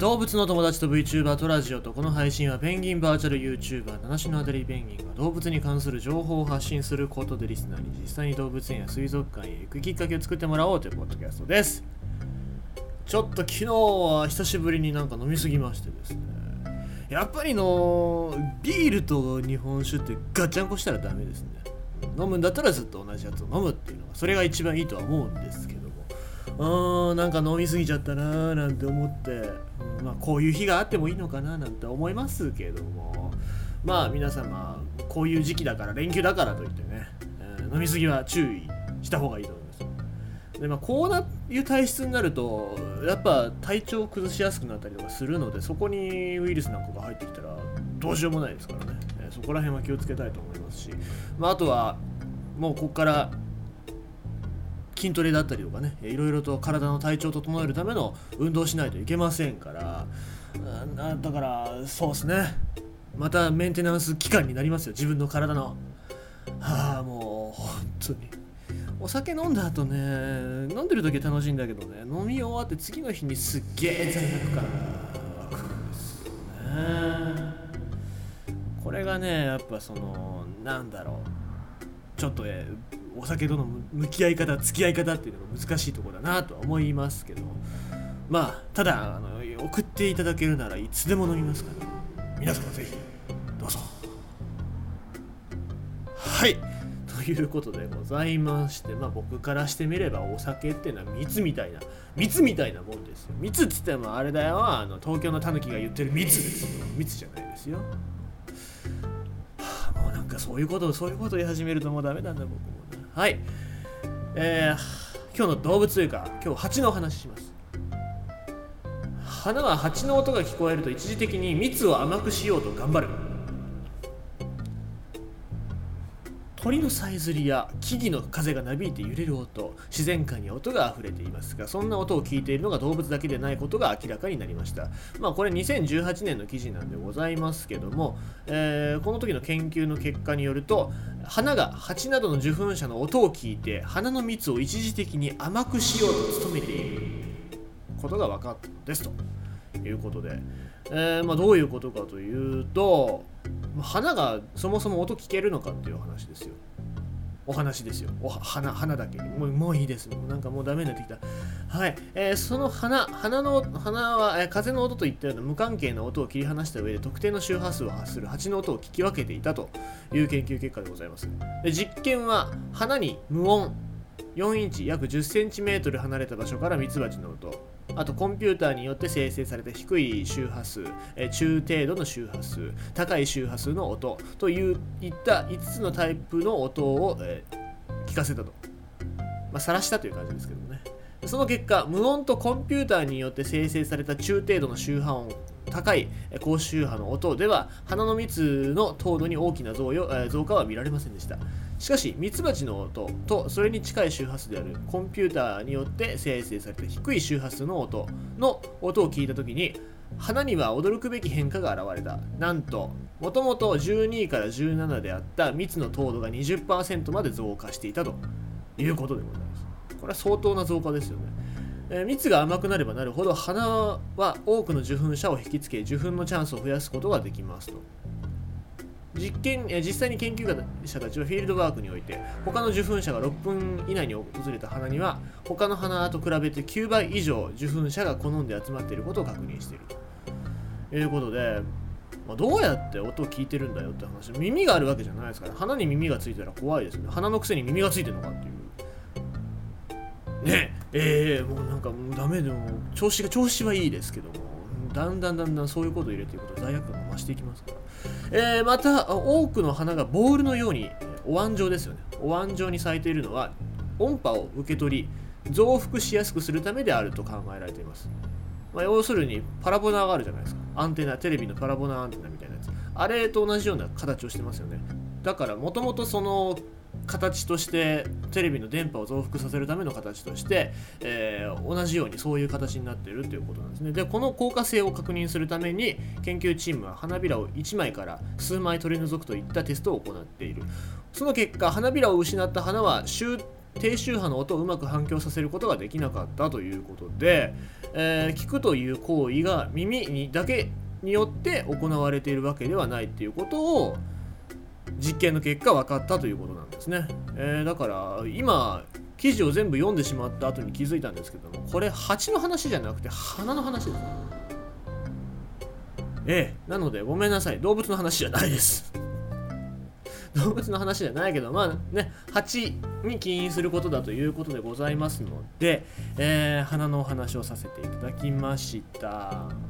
動物の友達と VTuber とラジオとこの配信はペンギンバーチャル YouTuber 七種のアデリーペンギンが動物に関する情報を発信することでリスナーに実際に動物園や水族館へ行くきっかけを作ってもらおうというポッドキャストですちょっと昨日は久しぶりになんか飲みすぎましてですねやっぱりのビールと日本酒ってガチャンコしたらダメですね飲むんだったらずっと同じやつを飲むっていうのがそれが一番いいとは思うんですけど。うんなんか飲みすぎちゃったなーなんて思って、うんまあ、こういう日があってもいいのかななんて思いますけども。まあ皆様こういう時期だから連休だからといってね、えー飲みすぎは注意した方がいいと思います。でまあ、こういう体質になるとやっぱ体調を崩しやすくなったりとかするのでそこにウイルスなんかが入ってきたらどうしようもないですからね、えーそこら辺は気をつけたいと思いますし、まあ、あとはもうここから筋トレだったりとかねいろいろと体の体調を整えるための運動しないといけませんから。なだからそうですね。またメンテナンス期間になりますよ。自分の体の。はあもう本当に。お酒飲んだ後ね飲んでる時は楽しいんだけどね飲み終わって次の日にすっげえ罪悪感が湧くんですね。これがねやっぱそのなんだろう。ちょっとねお酒との向き合い方付き合い方っていうのが難しいとこだなとは思いますけど。まあただあの送っていただけるならいつでも飲みますから。皆様ぜひどうぞ。はい。ということでございましてまあ僕からしてみればお酒っていうのは蜜みたいな蜜みたいなもんですよ。蜜っつってもあれだよ。あの東京のタヌキが言ってる蜜ですよ蜜じゃないですよ。そういうことそういうこと言い始めるともうダメなんだ僕も。はい。えー、今日の動物というか今日蜂のお話しします。花は蜂の音が聞こえると一時的に蜜を甘くしようと頑張る。鳥のさえずりや木々の風がなびいて揺れる音自然界に音が溢れていますがそんな音を聞いているのが動物だけでないことが明らかになりました。まあこれ2018年の記事なんでございますけども、えーこの時の研究の結果によると花が蜂などの受粉者の音を聞いて花の蜜を一時的に甘くしようと努めていることが分かったのですと。いうことで、えーまあ、どういうことかというと花がそもそも音聞けるのかっていう話ですよ。お話ですよ。お花花だけもうもういいです。もうなんかもうダメになってきた。はい、えーその花花の花は、えー風の音といったような無関係な音を切り離した上で特定の周波数を発する蜂の音を聞き分けていたという研究結果でございます。で実験は花に無音4インチ約 10cm 離れた場所からミツバチの音。あとコンピューターによって生成された低い周波数、え中程度の周波数高い周波数の音といった5つのタイプの音を、え聞かせたと。まあ晒したという感じですけどもね。その結果無音とコンピューターによって生成された中程度の周波音高い高周波の音では花の蜜の糖度に大きな増よえ増加は見られませんでした。しかしミツバチの音とそれに近い周波数であるコンピューターによって生成された低い周波数の音の音を聞いた時に花には驚くべき変化が現れた。なんともともと12から17であった蜜の糖度が20%まで増加していたということでございます。これは相当な増加ですよね。えー蜜が甘くなればなるほど花は多くの受粉者を引きつけ受粉のチャンスを増やすことができますと。実験え実際に研究者たちはフィールドワークにおいて他の受粉者が6分以内に訪れた花には他の花と比べて9倍以上受粉者が好んで集まっていることを確認していると。いうことで、まあ、どうやって音を聞いてるんだよって話。耳があるわけじゃないですから花に耳がついたら怖いですね。花のくせに耳がついてるのかっていう。ねえ。ええもうなんかもうダメでも調子が調子はいいですけどもだんだんだんだんそういうことを入れていくと罪悪感が増していきますから、えーまた多くの花がボールのようにえーお椀状ですよね。お椀状に咲いているのは音波を受け取り増幅しやすくするためであると考えられています、まあ、要するにパラボナがあるじゃないですか。アンテナテレビのパラボナアンテナみたいなやつ。あれと同じような形をしてますよね。だからもともとその形としてテレビの電波を増幅させるための形として、えー同じようにそういう形になっているということなんですね。でこの効果性を確認するために研究チームは花びらを1枚から数枚取り除くといったテストを行っている。その結果花びらを失った花は周低周波の音をうまく反響させることができなかったということで、えー、聞くという行為が耳にだけによって行われているわけではないっていうことを実験の結果分かったということなんですね、えー、だから今記事を全部読んでしまった後に気づいたんですけどもこれ蜂の話じゃなくて花の話です。ええなのでごめんなさい。動物の話じゃないです。動物の話じゃないけどまあね蜂に起因することだということでございますので、えー、花のお話をさせていただきました。